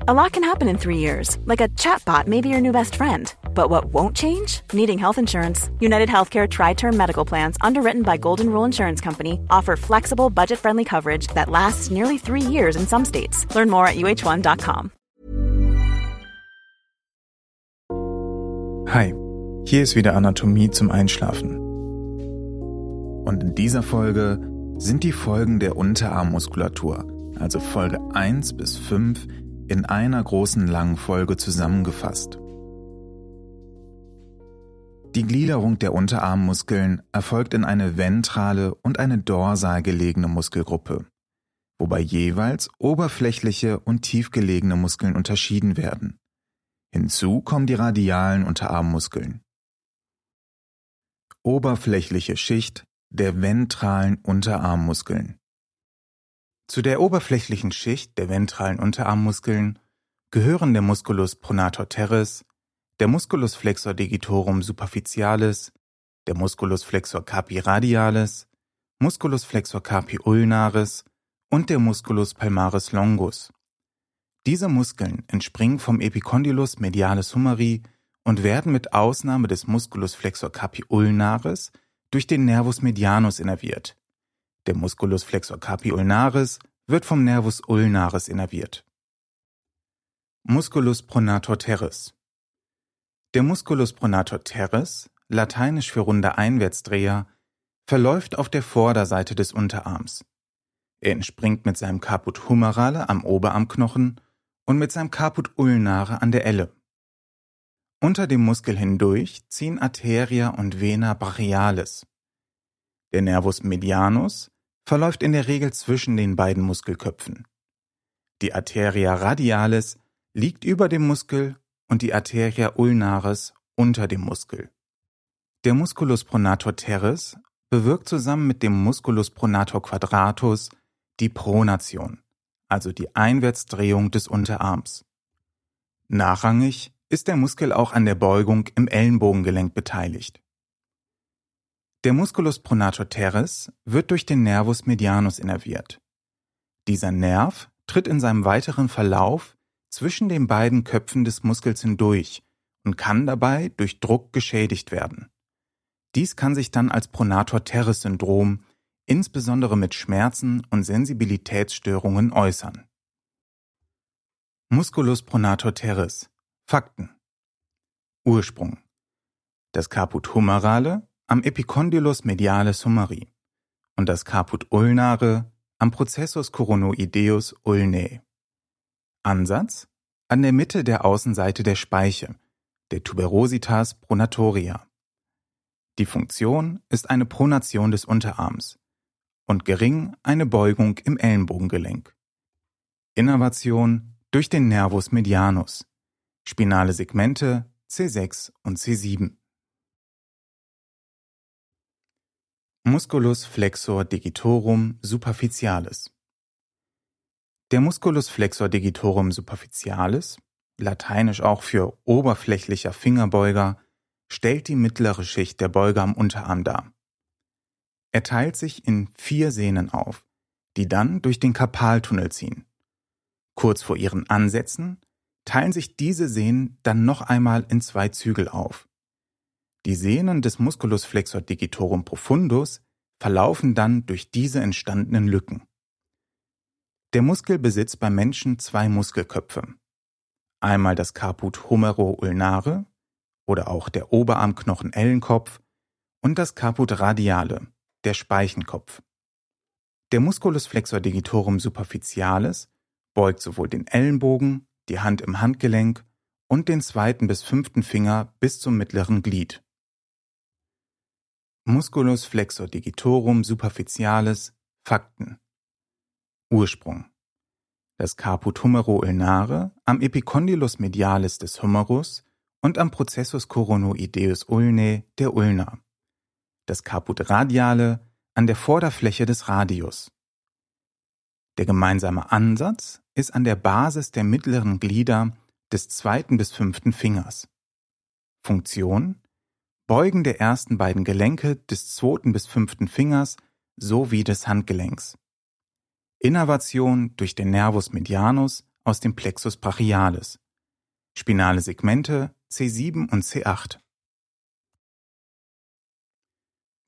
A lot can happen in three years, like a chatbot may be your new best friend. But what won't change? Needing health insurance. United Healthcare Tri Term Medical Plans, underwritten by Golden Rule Insurance Company, offer flexible, budget friendly coverage that lasts nearly three years in some states. Learn more at uh1.com. Hi, hier ist wieder Anatomie zum Einschlafen. Und in dieser Folge sind die Folgen der Unterarmmuskulatur, also Folge 1 bis 5, in einer großen langen Folge zusammengefasst. Die Gliederung der Unterarmmuskeln erfolgt in eine ventrale und eine dorsal gelegene Muskelgruppe, wobei jeweils oberflächliche und tiefgelegene Muskeln unterschieden werden. Hinzu kommen die radialen Unterarmmuskeln. Oberflächliche Schicht der ventralen Unterarmmuskeln. Zu der oberflächlichen Schicht der ventralen Unterarmmuskeln gehören der Musculus pronator teres, der Musculus flexor digitorum superficialis, der Musculus flexor carpi radialis, Musculus flexor carpi ulnaris und der Musculus palmaris longus. Diese Muskeln entspringen vom Epicondylus medialis humeri und werden mit Ausnahme des Musculus flexor carpi ulnaris durch den Nervus medianus innerviert. Der Musculus flexor carpi ulnaris wird vom Nervus ulnaris innerviert. Musculus pronator teres. Der Musculus pronator teres, lateinisch für runder Einwärtsdreher, verläuft auf der Vorderseite des Unterarms. Er entspringt mit seinem Caput humerale am Oberarmknochen und mit seinem Caput ulnare an der Elle. Unter dem Muskel hindurch ziehen Arteria und Vena brachialis. Der Nervus medianus verläuft in der Regel zwischen den beiden Muskelköpfen. Die Arteria radialis liegt über dem Muskel und die Arteria ulnaris unter dem Muskel. Der Musculus pronator teres bewirkt zusammen mit dem Musculus pronator quadratus die Pronation, also die Einwärtsdrehung des Unterarms. Nachrangig ist der Muskel auch an der Beugung im Ellenbogengelenk beteiligt. Der Musculus pronator teres wird durch den Nervus medianus innerviert. Dieser Nerv tritt in seinem weiteren Verlauf zwischen den beiden Köpfen des Muskels hindurch und kann dabei durch Druck geschädigt werden. Dies kann sich dann als pronator teres Syndrom insbesondere mit Schmerzen und Sensibilitätsstörungen äußern. Musculus pronator teres Fakten Ursprung Das Caput humerale am Epicondylus medialis humeri und das Caput ulnare am Processus coronoideus ulnae. Ansatz an der Mitte der Außenseite der Speiche, der Tuberositas pronatoria. Die Funktion ist eine Pronation des Unterarms und gering eine Beugung im Ellenbogengelenk. Innervation durch den Nervus medianus, spinale Segmente C6 und C7. Musculus flexor digitorum superficialis. Der Musculus flexor digitorum superficialis, lateinisch auch für oberflächlicher Fingerbeuger, stellt die mittlere Schicht der Beuger am Unterarm dar. Er teilt sich in vier Sehnen auf, die dann durch den Karpaltunnel ziehen. Kurz vor ihren Ansätzen teilen sich diese Sehnen dann noch einmal in zwei Zügel auf. Die Sehnen des Musculus flexor digitorum profundus verlaufen dann durch diese entstandenen Lücken. Der Muskel besitzt beim Menschen zwei Muskelköpfe. Einmal das Caput humero-ulnare oder auch der Oberarmknochen-Ellenkopf und das Caput radiale, der Speichenkopf. Der Musculus flexor digitorum superficialis beugt sowohl den Ellenbogen die Hand im Handgelenk und den zweiten bis fünften Finger bis zum mittleren Glied. Musculus flexor digitorum superficialis Fakten Ursprung Das Caput humero ulnare am Epicondylus medialis des Humerus und am Processus coronoideus ulnae der Ulna. Das Caput radiale an der Vorderfläche des Radius. Der gemeinsame Ansatz ist an der Basis der mittleren Glieder des zweiten bis fünften Fingers. Funktion Beugen der ersten beiden Gelenke des zweiten bis fünften Fingers sowie des Handgelenks. Innervation durch den Nervus medianus aus dem Plexus brachialis. Spinale Segmente C7 und C8.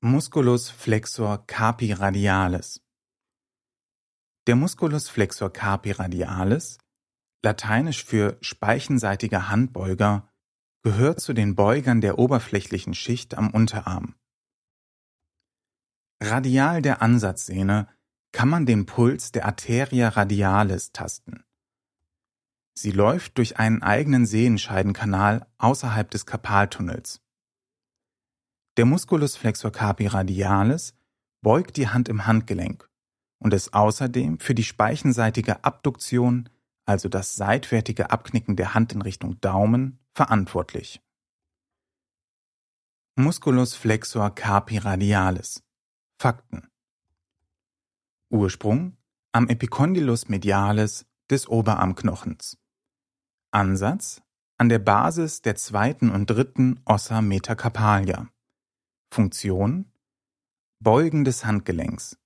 Musculus flexor carpi radialis der Musculus flexor carpi radialis, lateinisch für speichenseitiger Handbeuger, gehört zu den Beugern der oberflächlichen Schicht am Unterarm. Radial der Ansatzsehne kann man den Puls der Arteria radialis tasten. Sie läuft durch einen eigenen Sehenscheidenkanal außerhalb des Karpaltunnels. Der Musculus flexor carpi radialis beugt die Hand im Handgelenk und ist außerdem für die speichenseitige Abduktion, also das seitwärtige Abknicken der Hand in Richtung Daumen, verantwortlich. Musculus flexor carpi radialis. Fakten. Ursprung am Epicondylus medialis des Oberarmknochens. Ansatz an der Basis der zweiten und dritten Ossa metacarpalia. Funktion Beugen des Handgelenks.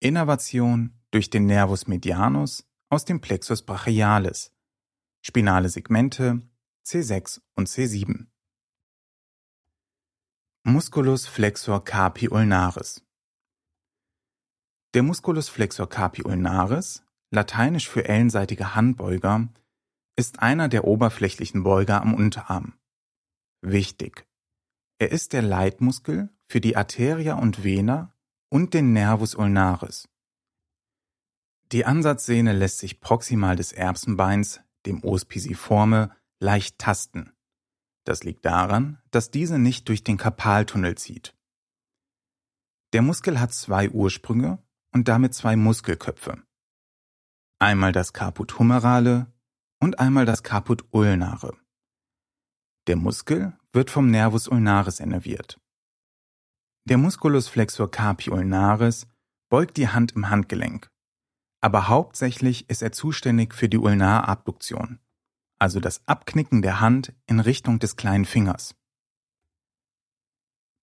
Innervation durch den Nervus medianus aus dem Plexus brachialis, spinale Segmente C6 und C7. Musculus flexor carpi ulnaris. Der Musculus flexor carpi ulnaris, lateinisch für ellenseitige Handbeuger, ist einer der oberflächlichen Beuger am Unterarm. Wichtig. Er ist der Leitmuskel für die Arteria und Vena und den Nervus ulnaris. Die Ansatzsehne lässt sich proximal des Erbsenbeins, dem Os pisiforme, leicht tasten. Das liegt daran, dass diese nicht durch den Karpaltunnel zieht. Der Muskel hat zwei Ursprünge und damit zwei Muskelköpfe. Einmal das Caput humerale und einmal das Caput ulnare. Der Muskel wird vom Nervus ulnaris innerviert. Der Musculus flexor carpi ulnaris beugt die Hand im Handgelenk. Aber hauptsächlich ist er zuständig für die Ulnarabduktion, also das Abknicken der Hand in Richtung des kleinen Fingers.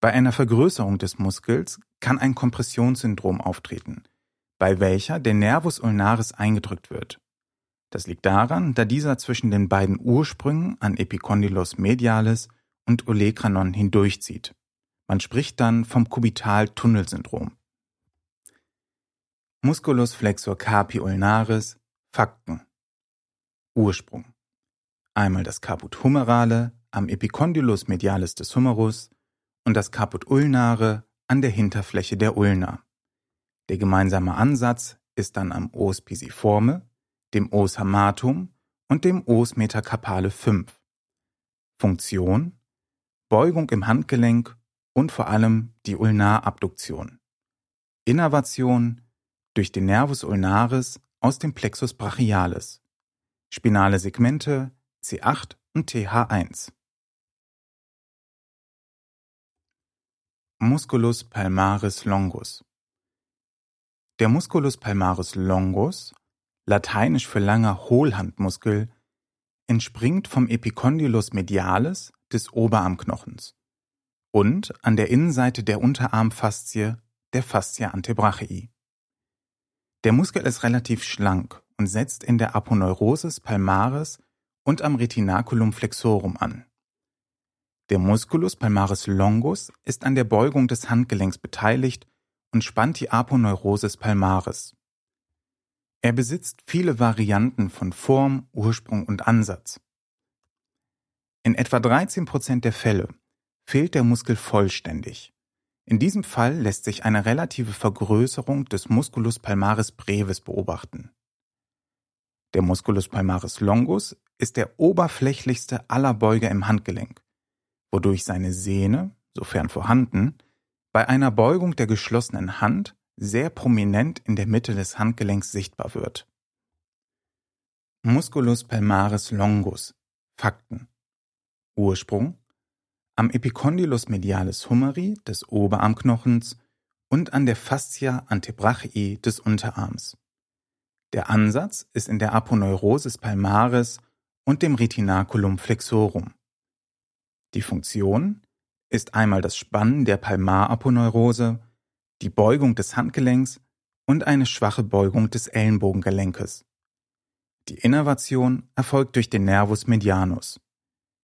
Bei einer Vergrößerung des Muskels kann ein Kompressionssyndrom auftreten, bei welcher der Nervus ulnaris eingedrückt wird. Das liegt daran, da dieser zwischen den beiden Ursprüngen an Epicondylus medialis und Olecranon hindurchzieht. Man spricht dann vom Kubital-Tunnelsyndrom. Musculus flexor carpi ulnaris, Fakten. Ursprung. Einmal das Caput humerale am Epicondylus medialis des Humerus und das Caput ulnare an der Hinterfläche der Ulna. Der gemeinsame Ansatz ist dann am Os pisiforme, dem Os hamatum und dem Os metacarpale 5. Funktion Beugung im Handgelenk und vor allem die Ulnarabduktion. Innervation durch den Nervus ulnaris aus dem Plexus brachialis. Spinale Segmente C8 und TH1. Musculus palmaris longus. Der Musculus palmaris longus, lateinisch für langer Hohlhandmuskel, entspringt vom Epicondylus medialis des Oberarmknochens und an der Innenseite der Unterarmfaszie, der Fascia antebrachii. Der Muskel ist relativ schlank und setzt in der Aponeurosis palmaris und am Retinaculum flexorum an. Der Musculus palmaris longus ist an der Beugung des Handgelenks beteiligt und spannt die Aponeurosis palmaris. Er besitzt viele Varianten von Form, Ursprung und Ansatz. In etwa 13 Prozent der Fälle fehlt der Muskel vollständig. In diesem Fall lässt sich eine relative Vergrößerung des Musculus palmaris brevis beobachten. Der Musculus palmaris longus ist der oberflächlichste aller Beuger im Handgelenk, wodurch seine Sehne, sofern vorhanden, bei einer Beugung der geschlossenen Hand sehr prominent in der Mitte des Handgelenks sichtbar wird. Musculus palmaris longus Fakten Ursprung am Epicondylus medialis humeri des Oberarmknochens und an der Fascia antebrachii des Unterarms. Der Ansatz ist in der Aponeurosis palmaris und dem Retinaculum flexorum. Die Funktion ist einmal das Spannen der Palmaraponeurose, die Beugung des Handgelenks und eine schwache Beugung des Ellenbogengelenkes. Die Innervation erfolgt durch den Nervus medianus.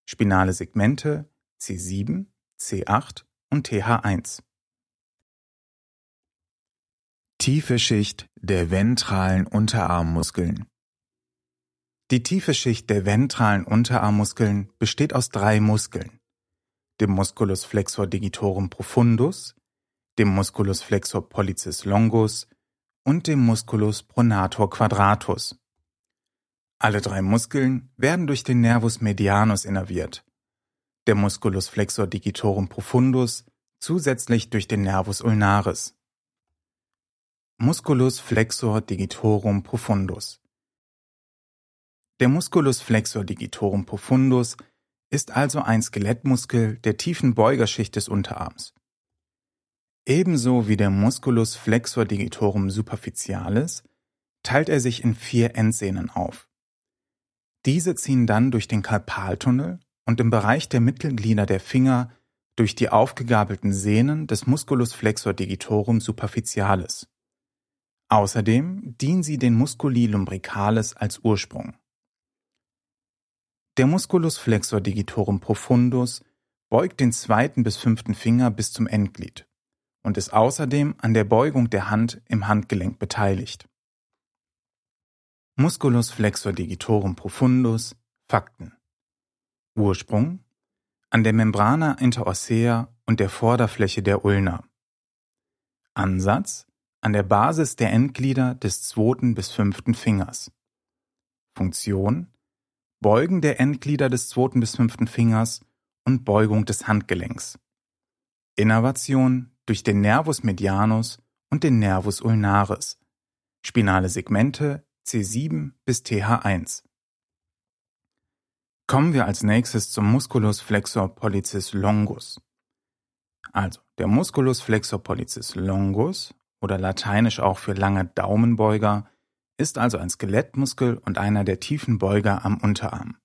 Spinale Segmente C7, C8 und TH1. Tiefe Schicht der ventralen Unterarmmuskeln. Die tiefe Schicht der ventralen Unterarmmuskeln besteht aus drei Muskeln, dem Musculus flexor digitorum profundus, dem Musculus flexor pollicis longus und dem Musculus pronator quadratus. Alle drei Muskeln werden durch den Nervus medianus innerviert, der Musculus flexor digitorum profundus zusätzlich durch den Nervus ulnaris. Musculus flexor digitorum profundus. Der Musculus flexor digitorum profundus ist also ein Skelettmuskel der tiefen Beugerschicht des Unterarms. Ebenso wie der Musculus flexor digitorum superficialis teilt er sich in vier Endsehnen auf. Diese ziehen dann durch den Karpaltunnel und im Bereich der Mittelglieder der Finger durch die aufgegabelten Sehnen des Musculus flexor digitorum superficialis. Außerdem dienen sie den Musculi lumbricalis als Ursprung. Der Musculus flexor digitorum profundus beugt den zweiten bis fünften Finger bis zum Endglied und ist außerdem an der Beugung der Hand im Handgelenk beteiligt. Musculus flexor digitorum profundus Fakten Ursprung an der Membrana interossea und der Vorderfläche der Ulna Ansatz an der Basis der Endglieder des zweiten bis fünften Fingers. Funktion Beugen der Endglieder des zweiten bis fünften Fingers und Beugung des Handgelenks. Innervation durch den Nervus medianus und den Nervus ulnaris. Spinale Segmente C7 bis TH1. Kommen wir als nächstes zum Musculus flexor pollicis longus. Also, der Musculus flexor pollicis longus oder lateinisch auch für lange Daumenbeuger, ist also ein Skelettmuskel und einer der tiefen Beuger am Unterarm.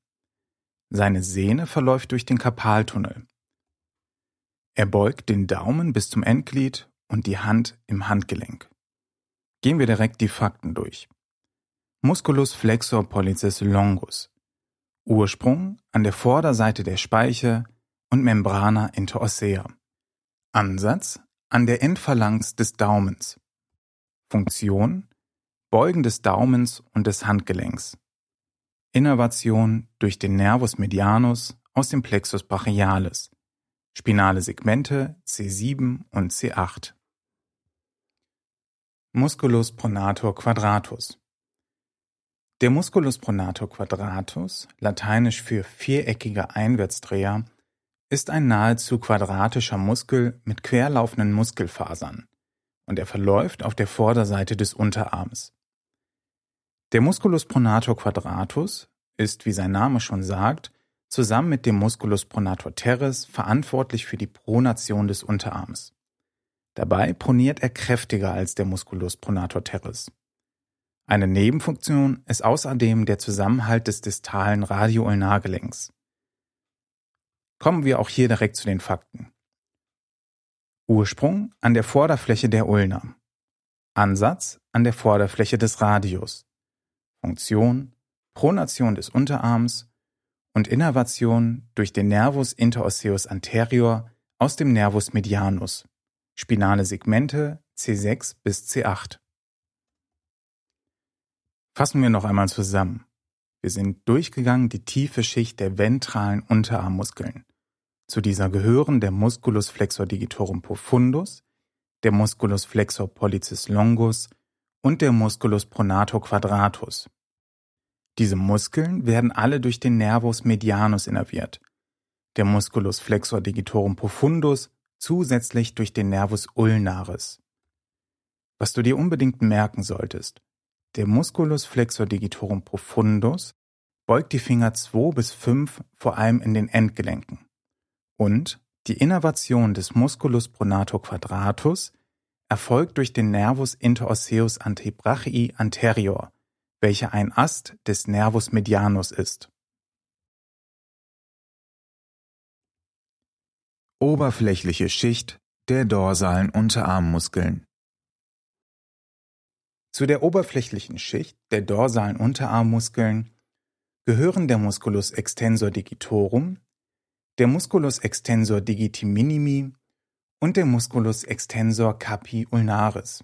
Seine Sehne verläuft durch den Karpaltunnel. Er beugt den Daumen bis zum Endglied und die Hand im Handgelenk. Gehen wir direkt die Fakten durch. Musculus flexor pollicis longus. Ursprung an der Vorderseite der Speiche und Membrana interossea. Ansatz an der Endphalanx des Daumens. Funktion Beugen des Daumens und des Handgelenks. Innervation durch den Nervus medianus aus dem Plexus brachialis. Spinale Segmente C7 und C8. Musculus pronator quadratus. Der Musculus pronator quadratus, lateinisch für viereckiger Einwärtsdreher, ist ein nahezu quadratischer Muskel mit querlaufenden Muskelfasern und er verläuft auf der Vorderseite des Unterarms. Der Musculus pronator quadratus ist, wie sein Name schon sagt, zusammen mit dem Musculus pronator teres verantwortlich für die Pronation des Unterarms. Dabei proniert er kräftiger als der Musculus pronator teres. Eine Nebenfunktion ist außerdem der Zusammenhalt des distalen Radioulnargelenks. Kommen wir auch hier direkt zu den Fakten. Ursprung an der Vorderfläche der Ulna. Ansatz an der Vorderfläche des Radius. Funktion Pronation des Unterarms und Innervation durch den Nervus interosseus anterior aus dem Nervus medianus. Spinale Segmente C6 bis C8. Fassen wir noch einmal zusammen. Wir sind durchgegangen die tiefe Schicht der ventralen Unterarmmuskeln. Zu dieser gehören der Musculus flexor digitorum profundus, der Musculus flexor pollicis longus und der Musculus pronator quadratus. Diese Muskeln werden alle durch den Nervus medianus innerviert, der Musculus flexor digitorum profundus zusätzlich durch den Nervus ulnaris. Was du dir unbedingt merken solltest, der Musculus flexor digitorum profundus beugt die Finger 2 bis 5 vor allem in den Endgelenken. Und die Innervation des Musculus pronator quadratus erfolgt durch den Nervus interosseus antebrachii anterior, welcher ein Ast des Nervus medianus ist. Oberflächliche Schicht der dorsalen Unterarmmuskeln Zu der oberflächlichen Schicht der dorsalen Unterarmmuskeln gehören der Musculus extensor digitorum, der Musculus extensor digiti minimi und der Musculus extensor capi ulnaris.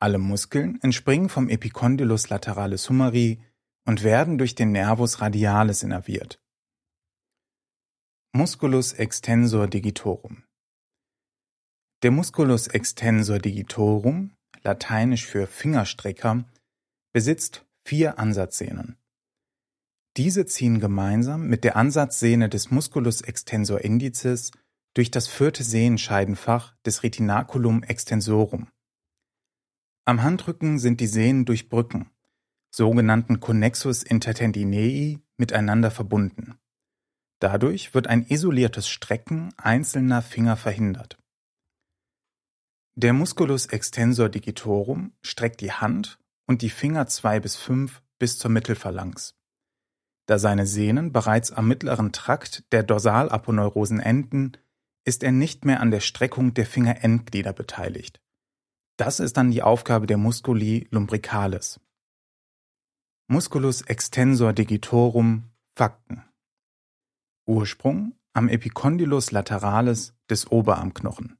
Alle Muskeln entspringen vom Epicondylus lateralis humeri und werden durch den Nervus radialis innerviert. Musculus extensor digitorum Der Musculus extensor digitorum, lateinisch für Fingerstrecker, besitzt vier Ansatzsehnen. Diese ziehen gemeinsam mit der Ansatzsehne des Musculus extensor indicis durch das vierte Sehenscheidenfach des Retinaculum extensorum. Am Handrücken sind die Sehnen durch Brücken, sogenannten Connexus intertendinei, miteinander verbunden. Dadurch wird ein isoliertes Strecken einzelner Finger verhindert. Der Musculus extensor digitorum streckt die Hand und die Finger zwei bis fünf bis zur Mittelphalanx. Da seine Sehnen bereits am mittleren Trakt der Dorsalaponeurosen enden, ist er nicht mehr an der Streckung der Fingerendglieder beteiligt. Das ist dann die Aufgabe der Musculi lumbricalis. Musculus extensor digitorum Fakten. Ursprung am Epicondylus lateralis des Oberarmknochen.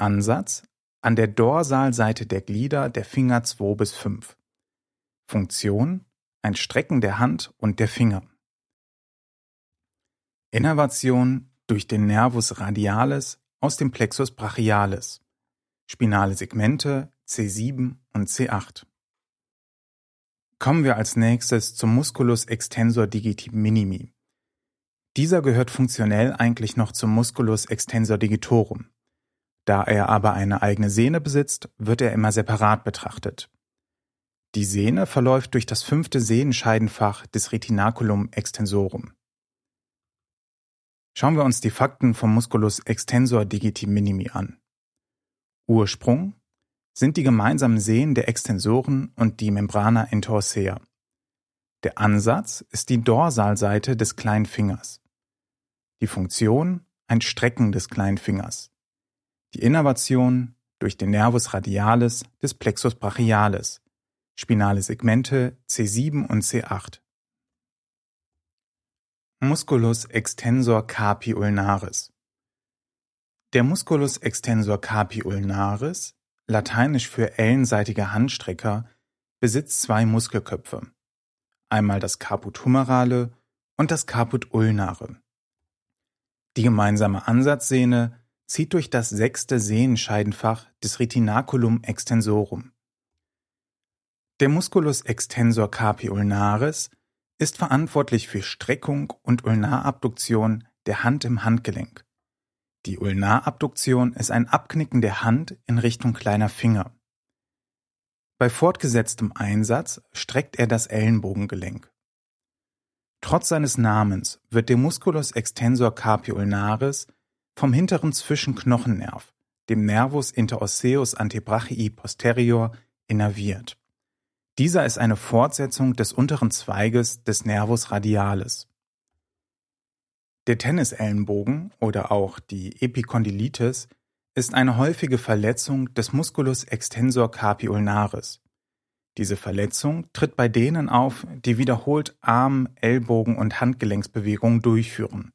Ansatz an der Dorsalseite der Glieder der Finger 2 bis 5. Funktion ein Strecken der Hand und der Finger. Innervation durch den Nervus radialis aus dem Plexus brachialis. Spinale Segmente C7 und C8. Kommen wir als nächstes zum Musculus extensor digiti minimi. Dieser gehört funktionell eigentlich noch zum Musculus extensor digitorum. Da er aber eine eigene Sehne besitzt, wird er immer separat betrachtet. Die Sehne verläuft durch das fünfte Sehenscheidenfach des Retinaculum extensorum. Schauen wir uns die Fakten vom Musculus extensor digiti minimi an. Ursprung sind die gemeinsamen Sehnen der Extensoren und die Membrana intorsea. Der Ansatz ist die Dorsalseite des kleinen Fingers. Die Funktion ein Strecken des kleinen Fingers. Die Innervation durch den Nervus radialis des Plexus brachialis, spinale Segmente C7 und C8. Musculus extensor carpi ulnaris. Der Musculus extensor carpi ulnaris, lateinisch für ellenseitiger Handstrecker, besitzt zwei Muskelköpfe. Einmal das Caput humerale und das Caput ulnare. Die gemeinsame Ansatzsehne zieht durch das sechste Sehenscheidenfach des Retinaculum extensorum. Der Musculus extensor carpi ulnaris ist verantwortlich für Streckung und Ulnarabduktion der Hand im Handgelenk. Die Ulnarabduktion ist ein Abknicken der Hand in Richtung kleiner Finger. Bei fortgesetztem Einsatz streckt er das Ellenbogengelenk. Trotz seines Namens wird der Musculus extensor carpi ulnaris vom hinteren Zwischenknochennerv, dem Nervus interosseus antebrachii posterior, innerviert. Dieser ist eine Fortsetzung des unteren Zweiges des Nervus radialis. Der Tennisellenbogen oder auch die Epikondylitis ist eine häufige Verletzung des Musculus extensor carpi ulnaris. Diese Verletzung tritt bei denen auf, die wiederholt Arm-, Ellbogen- und Handgelenksbewegungen durchführen,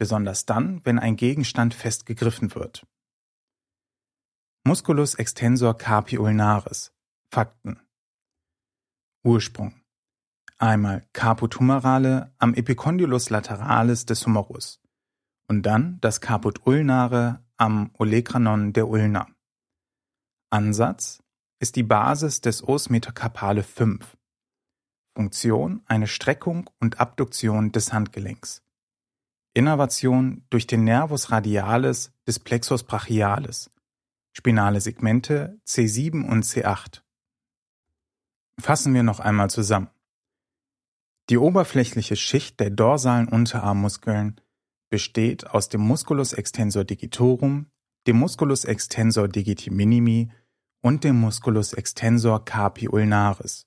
besonders dann, wenn ein Gegenstand fest gegriffen wird. Musculus extensor carpi ulnaris Fakten Ursprung einmal Caput humerale am Epicondylus lateralis des Humerus und dann das Caput ulnare am Olecranon der Ulna. Ansatz ist die Basis des Os metacarpale 5. Funktion eine Streckung und Abduktion des Handgelenks. Innervation durch den Nervus radialis des Plexus brachialis. Spinale Segmente C7 und C8. Fassen wir noch einmal zusammen. Die oberflächliche Schicht der dorsalen Unterarmmuskeln besteht aus dem Musculus extensor digitorum, dem Musculus extensor digiti minimi und dem Musculus extensor carpi ulnaris.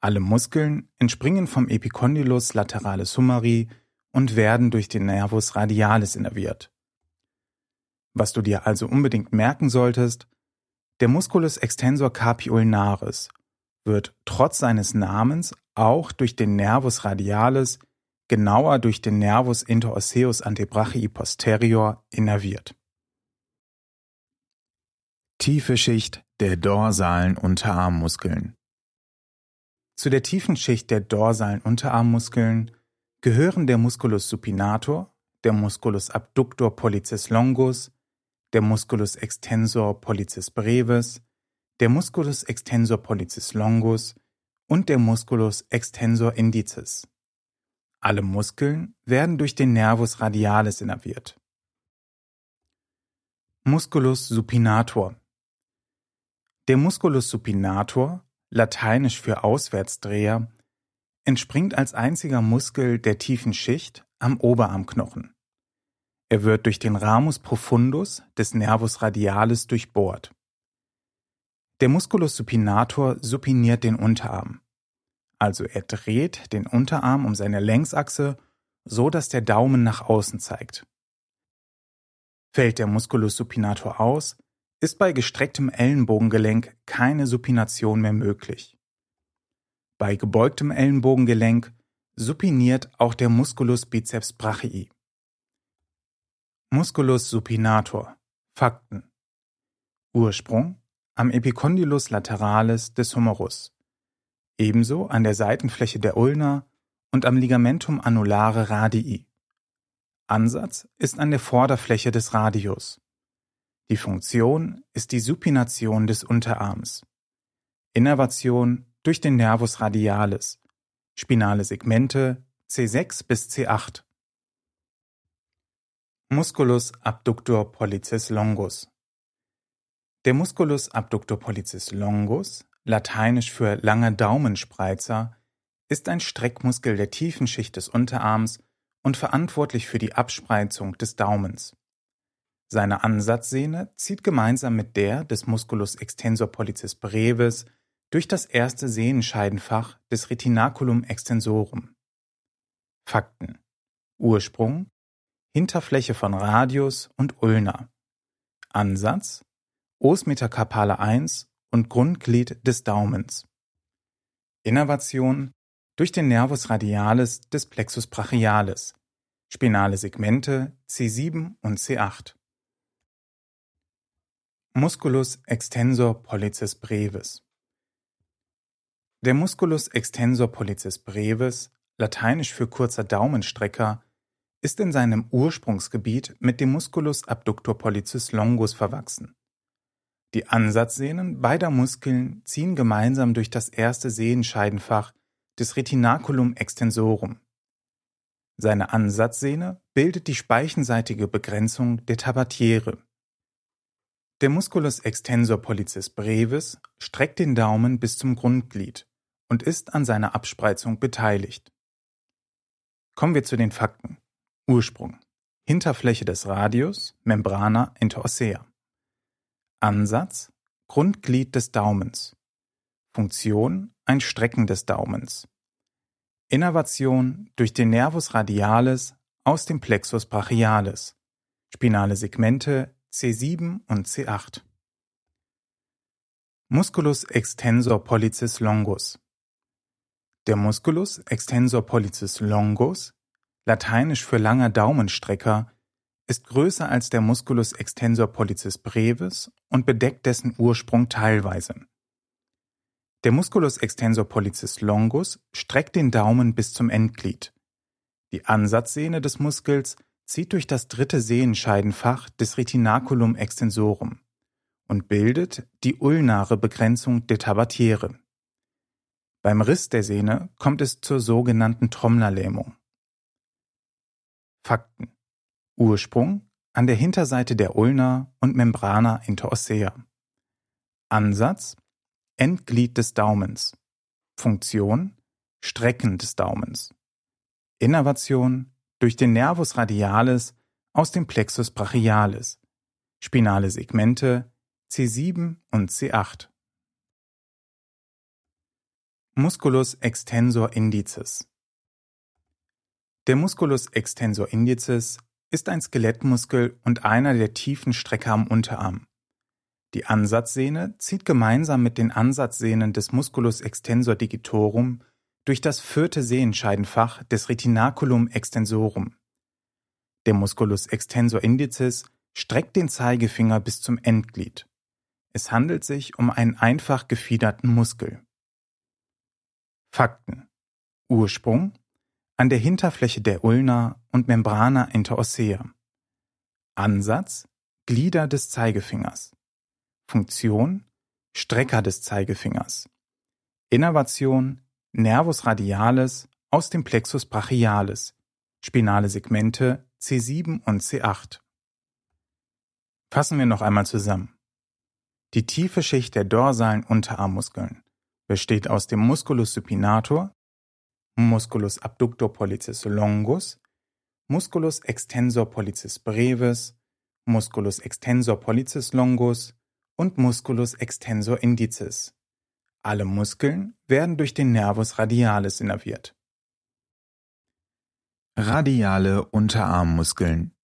Alle Muskeln entspringen vom Epicondylus lateralis humeri und werden durch den Nervus radialis innerviert. Was du dir also unbedingt merken solltest, der Musculus extensor carpi ulnaris wird trotz seines Namens auch durch den Nervus radialis, genauer durch den Nervus interosseus antebrachii posterior innerviert. Tiefe Schicht der dorsalen Unterarmmuskeln. Zu der tiefen Schicht der dorsalen Unterarmmuskeln gehören der Musculus supinator, der Musculus abductor pollicis longus, der Musculus extensor pollicis brevis, der Musculus extensor pollicis longus und der Musculus extensor indicis. Alle Muskeln werden durch den Nervus radialis innerviert. Musculus supinator. Der Musculus supinator lateinisch für Auswärtsdreher, entspringt als einziger Muskel der tiefen Schicht am Oberarmknochen. Er wird durch den Ramus profundus des Nervus radialis durchbohrt. Der Musculus supinator supiniert den Unterarm. Also er dreht den Unterarm um seine Längsachse, so dass der Daumen nach außen zeigt. Fällt der Musculus supinator aus, ist bei gestrecktem Ellenbogengelenk keine Supination mehr möglich. Bei gebeugtem Ellenbogengelenk supiniert auch der Musculus biceps brachii. Musculus supinator. Fakten. Ursprung am Epicondylus lateralis des Humerus. Ebenso an der Seitenfläche der Ulna und am Ligamentum annulare radii. Ansatz ist an der Vorderfläche des Radius. Die Funktion ist die Supination des Unterarms. Innervation durch den Nervus radialis. Spinale Segmente C6 bis C8. Musculus abductor pollicis longus. Der Musculus abductor pollicis longus, lateinisch für langer Daumenspreizer, ist ein Streckmuskel der tiefen Schicht des Unterarms und verantwortlich für die Abspreizung des Daumens. Seine Ansatzsehne zieht gemeinsam mit der des Musculus extensor pollicis brevis durch das erste Sehnenscheidenfach des Retinaculum extensorum. Fakten. Ursprung. Hinterfläche von Radius und Ulna. Ansatz. Os metacarpale 1 und Grundglied des Daumens. Innervation. Durch den Nervus radialis des Plexus brachialis. Spinale Segmente C7 und C8 Musculus extensor pollicis brevis. Der Musculus extensor pollicis brevis, lateinisch für kurzer Daumenstrecker, ist in seinem Ursprungsgebiet mit dem Musculus abductor pollicis longus verwachsen. Die Ansatzsehnen beider Muskeln ziehen gemeinsam durch das erste Sehenscheidenfach des Retinaculum extensorum. Seine Ansatzsehne bildet die speichenseitige Begrenzung der Tabatiere. Der Musculus extensor pollicis brevis streckt den Daumen bis zum Grundglied und ist an seiner Abspreizung beteiligt. Kommen wir zu den Fakten. Ursprung. Hinterfläche des Radius, Membrana interossea. Ansatz. Grundglied des Daumens. Funktion. Ein Strecken des Daumens. Innervation durch den Nervus radialis aus dem Plexus brachialis. Spinale Segmente C7 und C8. Musculus extensor pollicis longus. Der Musculus extensor pollicis longus, lateinisch für langer Daumenstrecker, ist größer als der Musculus extensor pollicis brevis und bedeckt dessen Ursprung teilweise. Der Musculus extensor pollicis longus streckt den Daumen bis zum Endglied. Die Ansatzsehne des Muskels zieht durch das dritte Sehenscheidenfach des Retinaculum extensorum und bildet die ulnare Begrenzung der Tabatiere. Beim Riss der Sehne kommt es zur sogenannten Trommlerlähmung. Fakten. Ursprung an der Hinterseite der Ulna und Membrana interossea. Ansatz Endglied des Daumens. Funktion Strecken des Daumens. Innervation durch den Nervus radialis aus dem Plexus brachialis. Spinale Segmente C7 und C8. Musculus extensor indicis. Der Musculus extensor indicis ist ein Skelettmuskel und einer der tiefen Strecker am Unterarm. Die Ansatzsehne zieht gemeinsam mit den Ansatzsehnen des Musculus extensor digitorum durch das vierte Sehenscheidenfach des Retinaculum extensorum. Der Musculus extensor indicis streckt den Zeigefinger bis zum Endglied. Es handelt sich um einen einfach gefiederten Muskel. Fakten Ursprung an der Hinterfläche der Ulna und Membrana interossea. Ansatz Glieder des Zeigefingers. Funktion Strecker des Zeigefingers. Innervation Nervus radialis aus dem Plexus brachialis. Spinale Segmente C7 und C8. Fassen wir noch einmal zusammen. Die tiefe Schicht der dorsalen Unterarmmuskeln besteht aus dem Musculus supinator, Musculus abductor pollicis longus, Musculus extensor pollicis brevis, Musculus extensor pollicis longus und Musculus extensor indicis. Alle Muskeln werden durch den Nervus radialis innerviert. Radiale Unterarmmuskeln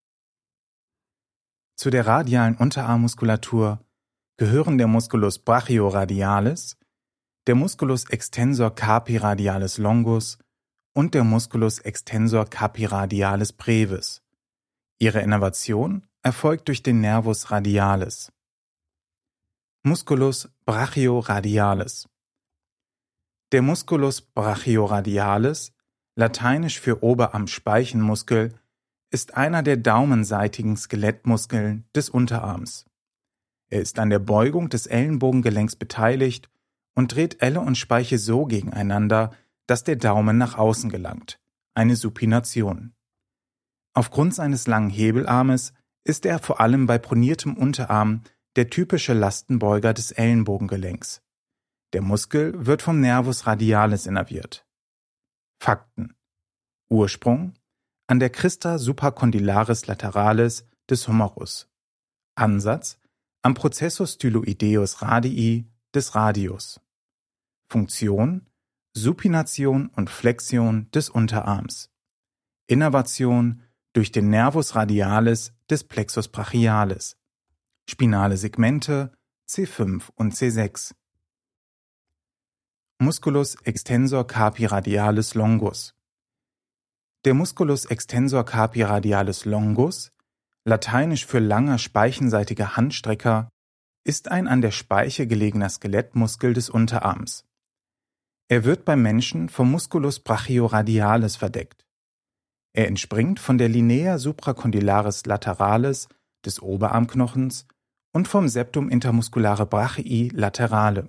Zu der radialen Unterarmmuskulatur gehören der Musculus brachioradialis, der Musculus extensor carpi radialis longus und der Musculus extensor carpi radialis brevis. Ihre Innervation erfolgt durch den Nervus radialis. Musculus brachioradialis. Der Musculus brachioradialis, lateinisch für Oberarmspeichenmuskel, ist einer der daumenseitigen Skelettmuskeln des Unterarms. Er ist an der Beugung des Ellenbogengelenks beteiligt und dreht Elle und Speiche so gegeneinander, dass der Daumen nach außen gelangt, eine Supination. Aufgrund seines langen Hebelarmes ist er vor allem bei proniertem Unterarm der typische Lastenbeuger des Ellenbogengelenks. Der Muskel wird vom Nervus radialis innerviert. Fakten. Ursprung an der Christa supracondylaris lateralis des Humerus. Ansatz am Processus styloideus radii des Radius. Funktion Supination und Flexion des Unterarms. Innervation durch den Nervus radialis des Plexus brachialis spinale Segmente C5 und C6. Musculus extensor carpi radialis longus. Der Musculus extensor carpi radialis longus, lateinisch für langer speichenseitiger Handstrecker, ist ein an der Speiche gelegener Skelettmuskel des Unterarms. Er wird beim Menschen vom Musculus brachioradialis verdeckt. Er entspringt von der Linea supracondylaris lateralis des Oberarmknochens und vom Septum intermusculare brachii laterale.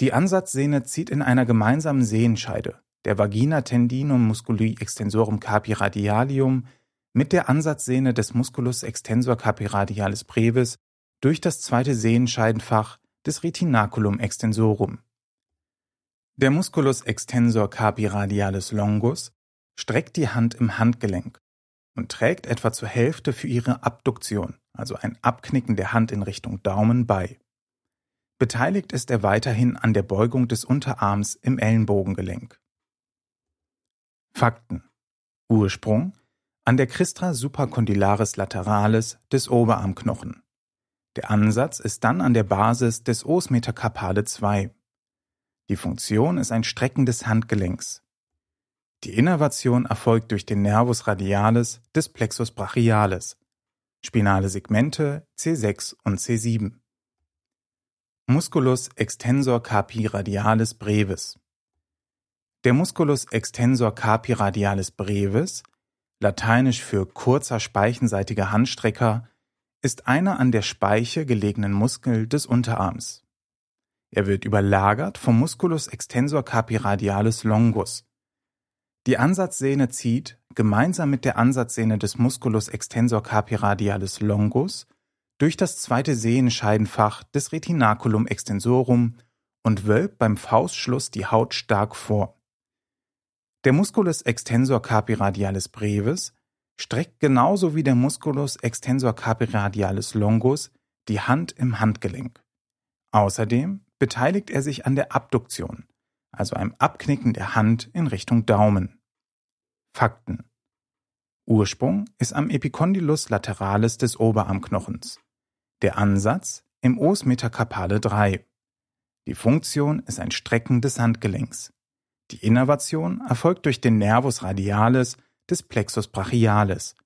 Die Ansatzsehne zieht in einer gemeinsamen Sehenscheide, der Vagina tendinum musculi extensorum carpi radialium, mit der Ansatzsehne des Musculus extensor carpi radialis brevis durch das zweite Sehenscheidenfach des Retinaculum extensorum. Der Musculus extensor carpi radialis longus streckt die Hand im Handgelenk und trägt etwa zur Hälfte für ihre Abduktion also ein Abknicken der Hand in Richtung Daumen, bei. Beteiligt ist er weiterhin an der Beugung des Unterarms im Ellenbogengelenk. Fakten. Ursprung an der Christra supracondylaris lateralis des Oberarmknochen. Der Ansatz ist dann an der Basis des Os metacarpale 2. Die Funktion ist ein Strecken des Handgelenks. Die Innervation erfolgt durch den Nervus radialis des Plexus brachialis, spinale Segmente C6 und C7. Musculus extensor carpi radialis brevis. Der Musculus extensor carpi radialis brevis, lateinisch für kurzer speichenseitiger Handstrecker, ist einer an der Speiche gelegenen Muskel des Unterarms. Er wird überlagert vom Musculus extensor carpi radialis longus. Die Ansatzsehne zieht, gemeinsam mit der Ansatzsehne des Musculus extensor carpi radialis longus, durch das zweite Sehenscheidenfach des Retinaculum extensorum und wölbt beim Faustschluss die Haut stark vor. Der Musculus extensor carpi radialis brevis streckt genauso wie der Musculus extensor carpi radialis longus die Hand im Handgelenk. Außerdem beteiligt er sich an der Abduktion, also einem Abknicken der Hand in Richtung Daumen. Fakten Ursprung ist am Epicondylus lateralis des Oberarmknochens. Der Ansatz im Os metacarpale 3. Die Funktion ist ein Strecken des Handgelenks. Die Innervation erfolgt durch den Nervus radialis des Plexus brachialis,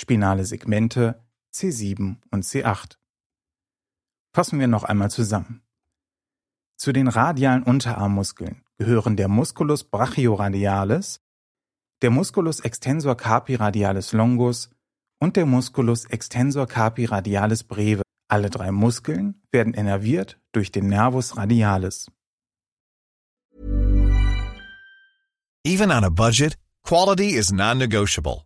spinale Segmente C7 und C8. Fassen wir noch einmal zusammen. Zu den radialen Unterarmmuskeln gehören der Musculus brachioradialis, der Musculus extensor carpi radialis longus und der Musculus extensor carpi radialis breve. Alle drei Muskeln werden innerviert durch den Nervus radialis. Even on a budget, quality is non-negotiable.